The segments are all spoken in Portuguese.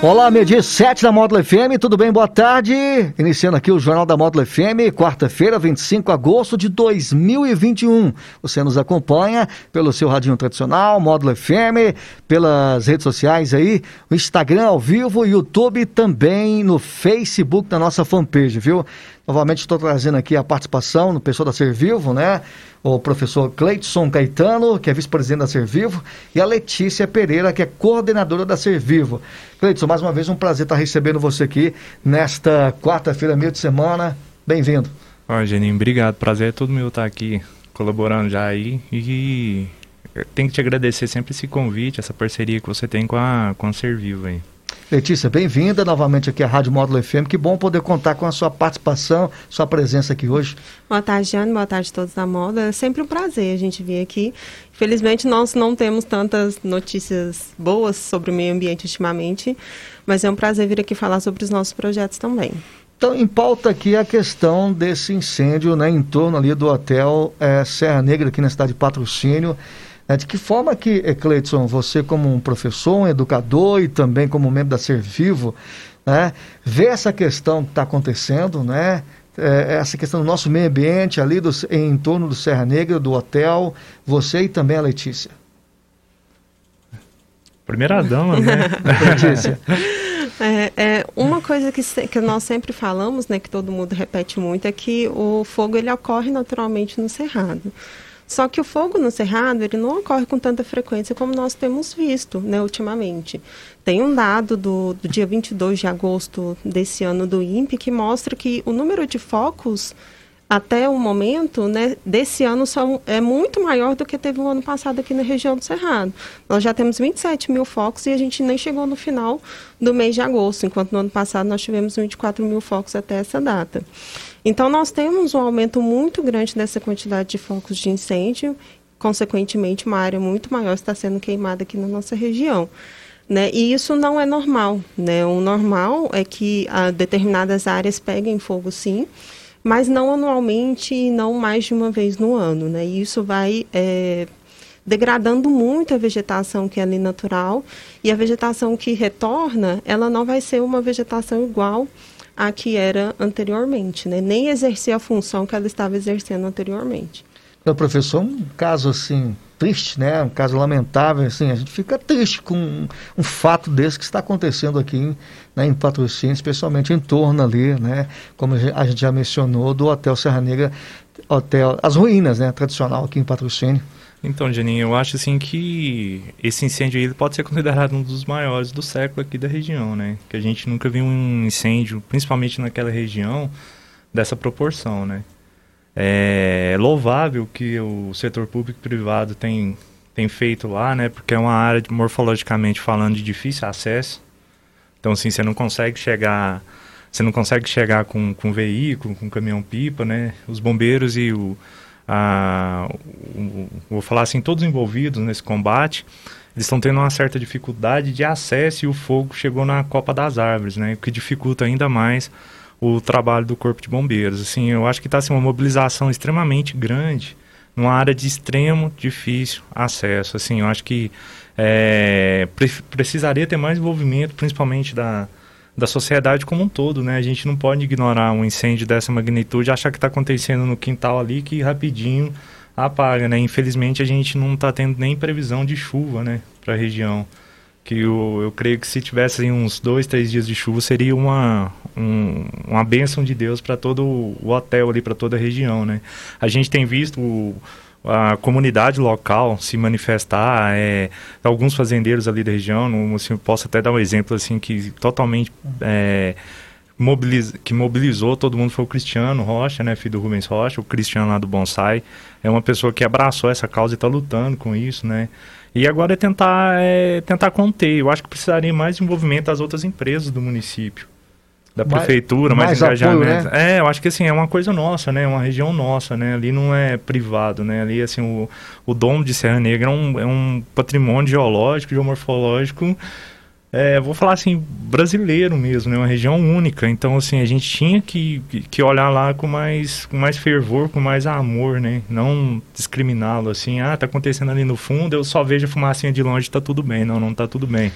Olá, meio-dia 7 da Módulo FM, tudo bem? Boa tarde. Iniciando aqui o Jornal da Módulo FM, quarta-feira, 25 de agosto de 2021. Você nos acompanha pelo seu radinho tradicional, Módulo FM, pelas redes sociais aí, o Instagram ao vivo, YouTube também no Facebook da nossa fanpage, viu? Novamente estou trazendo aqui a participação no pessoal da Servivo, né? O professor Cleidson Caetano, que é vice-presidente da Servivo, e a Letícia Pereira, que é coordenadora da Servivo. Cleidson, mais uma vez um prazer estar recebendo você aqui nesta quarta-feira, meio de semana. Bem-vindo. Ó, Geninho, obrigado. Prazer é todo meu estar aqui colaborando já aí. E tenho que te agradecer sempre esse convite, essa parceria que você tem com a, com a Servivo aí. Letícia, bem-vinda novamente aqui à Rádio Módulo FM. Que bom poder contar com a sua participação, sua presença aqui hoje. Boa tarde, Jane. Boa tarde a todos da Módulo. É sempre um prazer a gente vir aqui. Felizmente, nós não temos tantas notícias boas sobre o meio ambiente ultimamente, mas é um prazer vir aqui falar sobre os nossos projetos também. Então, em pauta aqui a questão desse incêndio né, em torno ali do hotel é, Serra Negra, aqui na cidade de Patrocínio. É, de que forma que, eh, Cleiton, você como um professor, um educador e também como membro da Ser Vivo, né, vê essa questão que está acontecendo, né, é, essa questão do nosso meio ambiente ali do, em torno do Serra Negra, do hotel, você e também a Letícia? Primeira dama, né? Letícia. É, é, uma coisa que, que nós sempre falamos, né, que todo mundo repete muito, é que o fogo ele ocorre naturalmente no cerrado. Só que o fogo no cerrado, ele não ocorre com tanta frequência como nós temos visto, né, ultimamente. Tem um dado do, do dia 22 de agosto desse ano do INPE que mostra que o número de focos até o momento, né, desse ano são, é muito maior do que teve o ano passado aqui na região do Cerrado. Nós já temos 27 mil focos e a gente nem chegou no final do mês de agosto, enquanto no ano passado nós tivemos 24 mil focos até essa data. Então, nós temos um aumento muito grande dessa quantidade de focos de incêndio, consequentemente, uma área muito maior está sendo queimada aqui na nossa região. Né? E isso não é normal. Né? O normal é que a, determinadas áreas peguem fogo, sim, mas não anualmente e não mais de uma vez no ano. Né? E isso vai é, degradando muito a vegetação que é ali natural, e a vegetação que retorna, ela não vai ser uma vegetação igual a que era anteriormente, né? nem exercer a função que ela estava exercendo anteriormente. Então, professor, um caso assim triste, né? Um caso lamentável, assim, a gente fica triste com um, fato desse que está acontecendo aqui em, né, em Patrocínio, especialmente em torno ali, né? Como a gente já mencionou, do Hotel Serra Negra, hotel, as ruínas, né? Tradicional aqui em Patrocínio. Então, Janinho, eu acho assim que esse incêndio aí pode ser considerado um dos maiores do século aqui da região, né? Que a gente nunca viu um incêndio, principalmente naquela região, dessa proporção, né? É louvável que o setor público e privado tem, tem feito lá, né? Porque é uma área, morfologicamente falando, de difícil acesso. Então, assim, você não consegue chegar... Você não consegue chegar com, com veículo, com caminhão-pipa, né? Os bombeiros e o a, o, vou falar assim, todos envolvidos nesse combate, eles estão tendo uma certa dificuldade de acesso e o fogo chegou na copa das árvores, né? O que dificulta ainda mais o trabalho do corpo de bombeiros. Assim, eu acho que está assim, uma mobilização extremamente grande numa área de extremo difícil acesso. Assim, eu acho que é, pre precisaria ter mais envolvimento, principalmente da, da sociedade como um todo, né? A gente não pode ignorar um incêndio dessa magnitude, achar que está acontecendo no quintal ali que rapidinho apaga, né? Infelizmente a gente não está tendo nem previsão de chuva, né, para a região. Que eu, eu creio que se tivesse uns dois, três dias de chuva seria uma, um, uma bênção de Deus para todo o hotel ali, para toda a região, né? A gente tem visto o, a comunidade local se manifestar, é, alguns fazendeiros ali da região, não, assim, posso até dar um exemplo assim que totalmente é, mobiliz, que mobilizou todo mundo foi o Cristiano Rocha, né, filho do Rubens Rocha, o Cristiano lá do Bonsai, é uma pessoa que abraçou essa causa e está lutando com isso, né, e agora é tentar, é tentar conter, eu acho que precisaria mais de envolvimento das outras empresas do município, da prefeitura, mais, mais engajamento. Apoio, né? É, eu acho que assim, é uma coisa nossa, né? Uma região nossa, né? Ali não é privado, né? Ali, assim, o, o domo de Serra Negra é um, é um patrimônio geológico, geomorfológico, é, vou falar assim, brasileiro mesmo, né? Uma região única. Então, assim, a gente tinha que, que olhar lá com mais, com mais fervor, com mais amor, né? Não discriminá-lo assim, ah, tá acontecendo ali no fundo, eu só vejo a fumacinha de longe, tá tudo bem. Não, não tá tudo bem.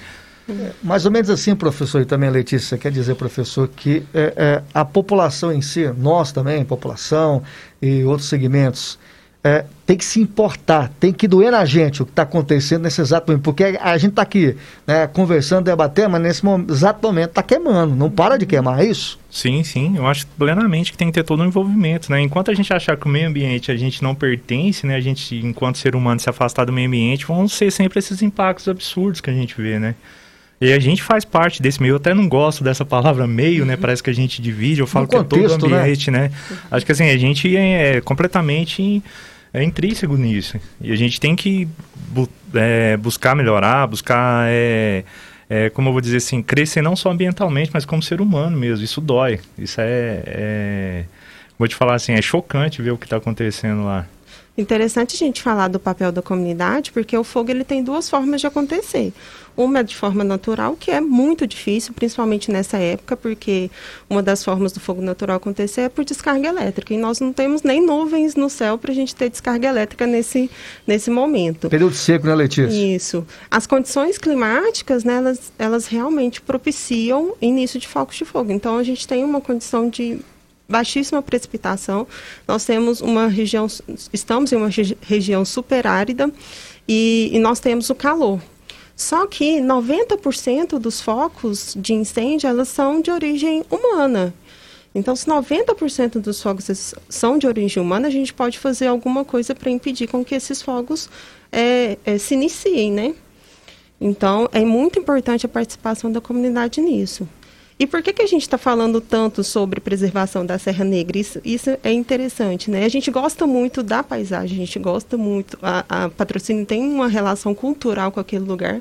Mais ou menos assim, professor, e também Letícia, quer dizer, professor, que é, é, a população em si, nós também, população e outros segmentos, é, tem que se importar, tem que doer na gente o que está acontecendo nesse exato momento, porque a gente está aqui né, conversando, debatendo, mas nesse momento, exato momento está queimando, não para de queimar, é isso? Sim, sim, eu acho plenamente que tem que ter todo um envolvimento, né? Enquanto a gente achar que o meio ambiente a gente não pertence, né? A gente, enquanto ser humano, se afastar do meio ambiente, vão ser sempre esses impactos absurdos que a gente vê, né? E a gente faz parte desse meio. Eu até não gosto dessa palavra meio, né? Parece que a gente divide. Eu falo no que contexto, é todo ambiente, né? né? Acho que assim, a gente é completamente é intrínseco nisso. E a gente tem que bu é, buscar melhorar, buscar, é, é, como eu vou dizer assim, crescer não só ambientalmente, mas como ser humano mesmo. Isso dói. Isso é, é vou te falar assim, é chocante ver o que está acontecendo lá. Interessante a gente falar do papel da comunidade, porque o fogo ele tem duas formas de acontecer. Uma é de forma natural, que é muito difícil, principalmente nessa época, porque uma das formas do fogo natural acontecer é por descarga elétrica. E nós não temos nem nuvens no céu para a gente ter descarga elétrica nesse, nesse momento. Período seco, né, Letícia? Isso. As condições climáticas, né, elas, elas realmente propiciam início de focos de fogo. Então, a gente tem uma condição de baixíssima precipitação. Nós temos uma região, estamos em uma região superárida e, e nós temos o calor. Só que 90% dos focos de incêndio elas são de origem humana. Então, se 90% dos fogos são de origem humana, a gente pode fazer alguma coisa para impedir com que esses fogos é, é, se iniciem, né? Então, é muito importante a participação da comunidade nisso. E por que, que a gente está falando tanto sobre preservação da Serra Negra? Isso, isso, é interessante, né? A gente gosta muito da paisagem, a gente gosta muito. A, a Patrocínio tem uma relação cultural com aquele lugar.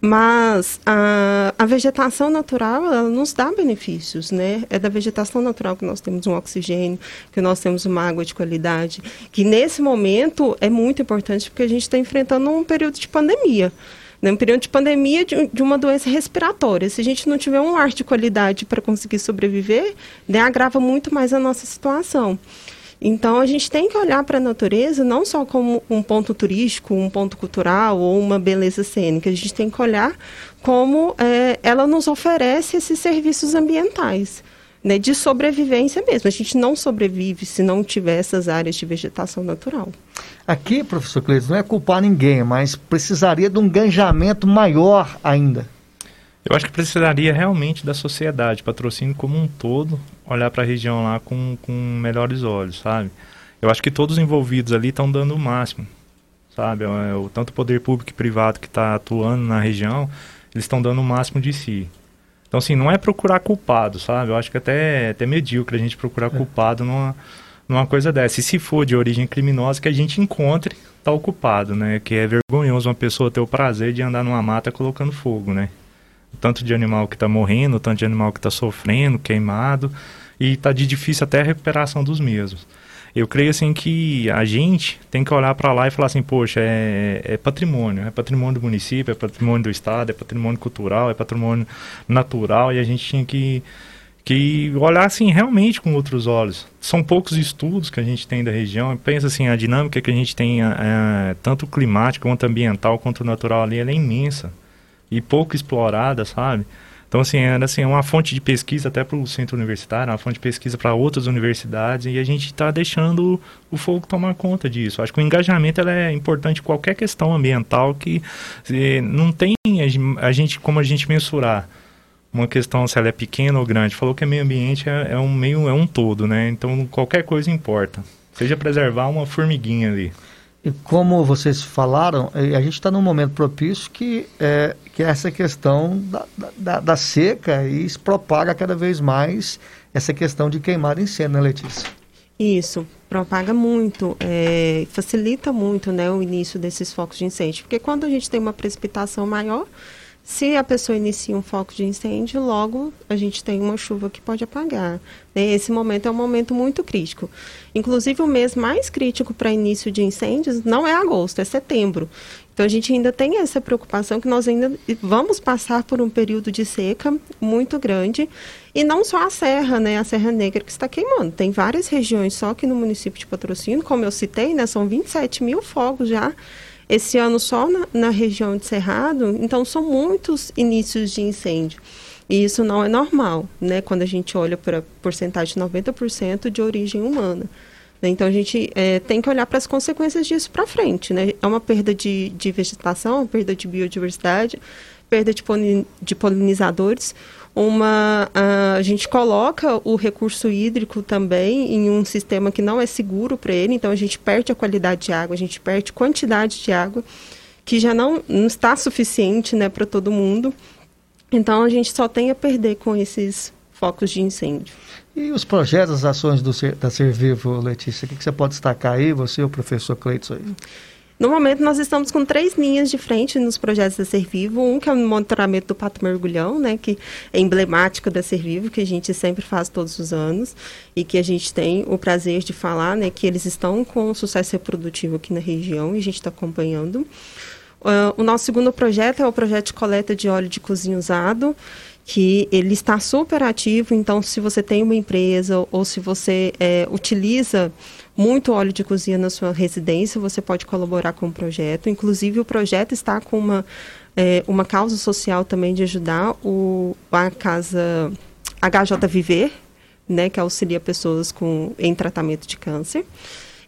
Mas a, a, vegetação natural, ela nos dá benefícios, né? É da vegetação natural que nós temos um oxigênio, que nós temos uma água de qualidade, que nesse momento é muito importante porque a gente está enfrentando um período de pandemia né, um período de pandemia de, de, uma doença respiratória. Se a gente não tiver um ar de qualidade para conseguir sobreviver, né, agrava muito mais a nossa situação. Então, a gente tem que olhar para a natureza não só como um ponto turístico, um ponto cultural ou uma beleza cênica. A gente tem que olhar como é, ela nos oferece esses serviços ambientais né, de sobrevivência mesmo. A gente não sobrevive se não tiver essas áreas de vegetação natural. Aqui, professor Cleiton, não é culpar ninguém, mas precisaria de um engajamento maior ainda. Eu acho que precisaria realmente da sociedade, patrocínio como um todo, olhar para a região lá com, com melhores olhos, sabe? Eu acho que todos os envolvidos ali estão dando o máximo, sabe? É, o, tanto o poder público e privado que está atuando na região, eles estão dando o máximo de si. Então, assim, não é procurar culpado, sabe? Eu acho que até, até medíocre a gente procurar é. culpado numa, numa coisa dessa. E se for de origem criminosa, que a gente encontre tal culpado, né? Que é vergonhoso uma pessoa ter o prazer de andar numa mata colocando fogo, né? O tanto de animal que está morrendo, o tanto de animal que está sofrendo, queimado, e está de difícil até a recuperação dos mesmos eu creio assim que a gente tem que olhar para lá e falar assim, poxa, é, é, patrimônio, é patrimônio do município, é patrimônio do estado, é patrimônio cultural, é patrimônio natural e a gente tinha que que olhar assim realmente com outros olhos. São poucos estudos que a gente tem da região. Pensa assim, a dinâmica que a gente tem, é, tanto climática quanto ambiental quanto natural ali, ela é imensa e pouco explorada, sabe? Então, assim, era assim, uma fonte de pesquisa até para o centro universitário, uma fonte de pesquisa para outras universidades, e a gente está deixando o fogo tomar conta disso. Acho que o engajamento é importante em qualquer questão ambiental que eh, não tem a gente, como a gente mensurar uma questão se ela é pequena ou grande. Falou que o meio ambiente é, é um meio, é um todo, né? Então, qualquer coisa importa. Seja preservar uma formiguinha ali. E como vocês falaram, eh, a gente está num momento propício que é, que é essa questão da, da, da, seca e se propaga cada vez mais essa questão de queimar incêndio, né, Letícia? Isso, propaga muito, é, facilita muito né, o início desses focos de incêndio, porque quando a gente tem uma precipitação maior, Se a pessoa inicia um foco de incêndio, logo a gente tem uma chuva que pode apagar. Né? Esse momento é um momento muito crítico. Inclusive, o mês mais crítico para início de incêndios não é agosto, é setembro. Então, a gente ainda tem essa preocupação que nós ainda vamos passar por um período de seca muito grande. E não só a Serra, né? A Serra Negra que está queimando. Tem várias regiões só aqui no município de Patrocínio, como eu citei, né? São 27 mil fogos já esse ano só na, na região de Cerrado, então são muitos inícios de incêndio. E isso não é normal, né? Quando a gente olha para a porcentagem de 90% de origem humana. Né? Então a gente é, tem que olhar para as consequências disso para frente, né? É uma perda de, de vegetação, perda de biodiversidade, perda de, de polinizadores, uma a, gente coloca o recurso hídrico também em um sistema que não é seguro para ele, então a gente perde a qualidade de água, a gente perde quantidade de água que já não, não está suficiente né, para todo mundo. Então a gente só tem a perder com esses focos de incêndio. E os projetos, as ações do, da Servivo, Letícia, o que, que você pode destacar aí, você e o professor Cleiton? No momento, nós estamos com três linhas de frente nos projetos da Servivo. Um que é o monitoramento do pato mergulhão, né, que é emblemático da Servivo, que a gente sempre faz todos os anos e que a gente tem o prazer de falar, né, que eles estão com sucesso reprodutivo aqui na região e a gente está acompanhando. Uh, o nosso segundo projeto é o projeto de coleta de óleo de cozinha usado, que ele está super ativo. Então, se você tem uma empresa ou se você é, utiliza muito óleo de cozinha na sua residência, você pode colaborar com o projeto. Inclusive, o projeto está com uma, é, uma causa social também de ajudar o, a casa HJ Viver, né, que auxilia pessoas com, em tratamento de câncer.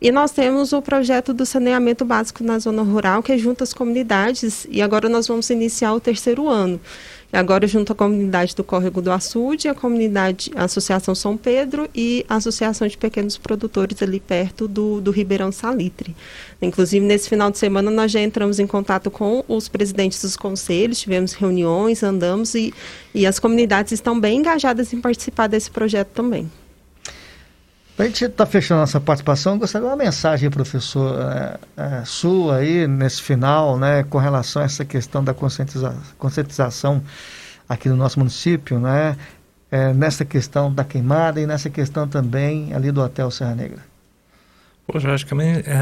E nós temos o projeto do saneamento básico na zona rural, que é junto às comunidades, e agora nós vamos iniciar o terceiro ano. Agora, junto à comunidade do Córrego do Açude, a comunidade, a Associação São Pedro e a Associação de Pequenos Produtores ali perto do, do Ribeirão Salitre. Inclusive, nesse final de semana, nós já entramos em contato com os presidentes dos conselhos, tivemos reuniões, andamos e, e as comunidades estão bem engajadas em participar desse projeto também. Para a gente estar tá fechando nossa participação, gostaria de uma mensagem, professor, é, é, sua aí nesse final, né, com relação a essa questão da conscientiza conscientização aqui no nosso município, né, é, nessa questão da queimada e nessa questão também ali do Hotel Serra Negra. Poxa, acho que, é,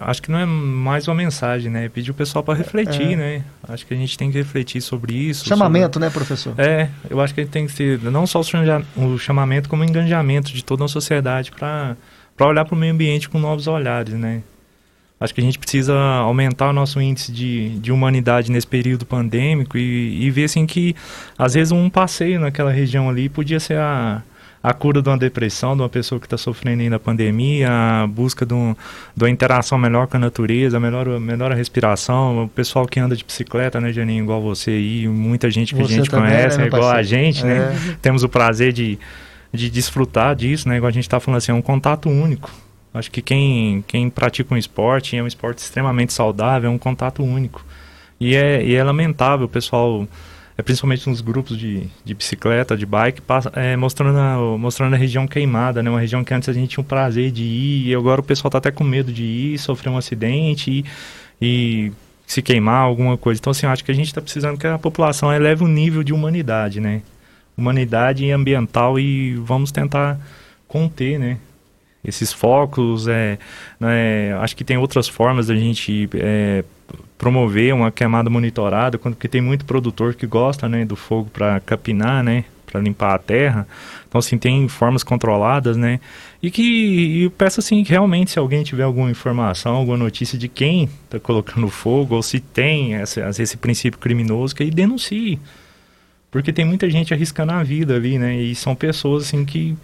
acho que não é mais uma mensagem, né? Pedir o pessoal para refletir, é. né? Acho que a gente tem que refletir sobre isso. Chamamento, sobre... né, professor? É, eu acho que tem que ser não só o chamamento, como o engajamento de toda a sociedade para olhar para o meio ambiente com novos olhares, né? Acho que a gente precisa aumentar o nosso índice de, de humanidade nesse período pandêmico e, e ver, assim, que às vezes um passeio naquela região ali podia ser a a cura de uma depressão, de uma pessoa que está sofrendo ainda a pandemia, a busca de, um, de uma interação melhor com a natureza, melhor, melhor a respiração, o pessoal que anda de bicicleta, né, Janinho, igual você aí, muita gente que você a gente conhece, né, igual a gente, né, é. né, temos o prazer de, de desfrutar disso, né, igual a gente está falando assim, é um contato único. Acho que quem, quem pratica um esporte, é um esporte extremamente saudável, é um contato único. E é, e é lamentável o pessoal é, principalmente nos grupos de, de bicicleta, de bike, passa, é, mostrando, a, mostrando a região queimada, né? Uma região que antes a gente tinha o prazer de ir e agora o pessoal está até com medo de ir, sofrer um acidente e, e se queimar, alguma coisa. Então, assim, eu acho que a gente está precisando que a população eleve o nível de humanidade, né? Humanidade ambiental e vamos tentar conter, né? Esses focos, é, né, acho que tem outras formas da gente é, promover uma queimada monitorada, porque tem muito produtor que gosta né, do fogo para capinar, né, para limpar a terra. Então, assim, tem formas controladas, né? E que eu peço assim, que realmente, se alguém tiver alguma informação, alguma notícia de quem está colocando fogo, ou se tem essa, esse princípio criminoso, que aí denuncie. Porque tem muita gente arriscando a vida ali, né? E são pessoas, assim, que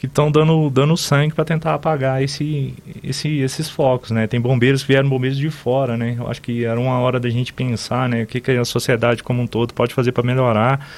que estão dando, dando sangue para tentar apagar esse, esse, esses focos, né? Tem bombeiros que vieram bombeiros de fora, né? Eu acho que era uma hora da gente pensar, né? O que, que a sociedade como um todo pode fazer para melhorar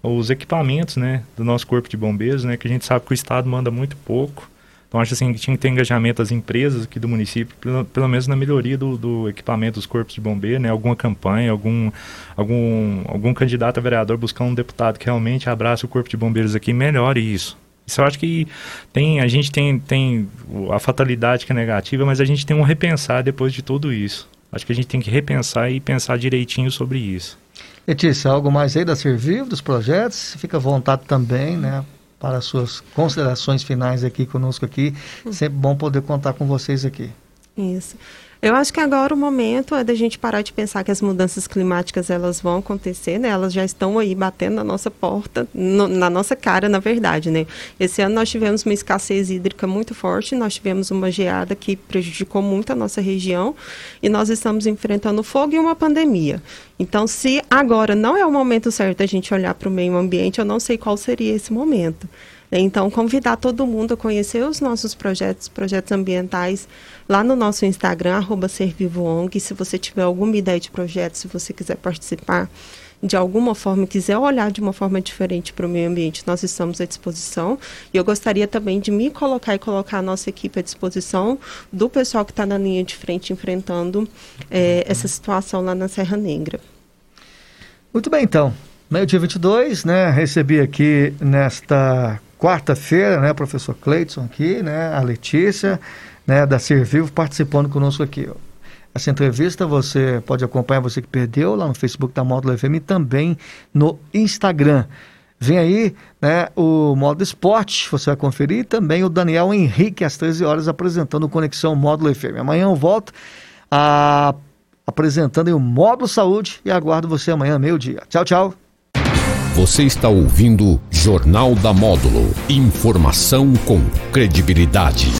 os equipamentos, né? Do nosso corpo de bombeiros, né? Que a gente sabe que o Estado manda muito pouco. Então, acho assim que tinha que ter engajamento das empresas aqui do município, pelo, pelo menos na melhoria do, do, equipamento dos corpos de bombeiro, né? Alguma campanha, algum, algum, algum candidato a vereador buscar um deputado que realmente abrace o corpo de bombeiros aqui e melhore isso. Isso eu acho que tem, a gente tem, tem a fatalidade que é negativa, mas a gente tem um repensar depois de tudo isso. Acho que a gente tem que repensar e pensar direitinho sobre isso. Letícia, algo mais aí da Servir, dos projetos? Fica à vontade também, né? Para as suas considerações finais aqui conosco aqui. Sempre bom poder contar com vocês aqui. Isso. Eu acho que agora o momento é da gente parar de pensar que as mudanças climáticas elas vão acontecer, né? Elas já estão aí batendo na nossa porta, no, na nossa cara, na verdade, né? Esse ano nós tivemos uma escassez hídrica muito forte, nós tivemos uma geada que prejudicou muito a nossa região e nós estamos enfrentando fogo e uma pandemia. Então, se agora não é o momento certo da gente olhar para o meio ambiente, eu não sei qual seria esse momento. Então, convidar todo mundo a conhecer os nossos projetos, projetos ambientais, lá no nosso Instagram, arroba ServivoONG. Se você tiver alguma ideia de projeto, se você quiser participar de alguma forma, quiser olhar de uma forma diferente para o meio ambiente, nós estamos à disposição. E eu gostaria também de me colocar e colocar a nossa equipe à disposição do pessoal que está na linha de frente enfrentando é, essa situação lá na Serra Negra. Muito bem, então. Meio-dia 22, né? Recebi aqui nesta quarta-feira, né, professor Cleiton aqui, né, a Letícia, né, da Servivo participando conosco aqui. Essa entrevista você pode acompanhar, você que perdeu, lá no Facebook da Módulo FM e também no Instagram. Vem aí né, o Módulo Esporte, você vai conferir, e também o Daniel Henrique, às 13 horas, apresentando o Conexão Módulo FM. Amanhã eu volto a, apresentando o Módulo Saúde e aguardo você amanhã, meio-dia. Tchau, tchau. Você está ouvindo Jornal da Módulo. Informação com credibilidade.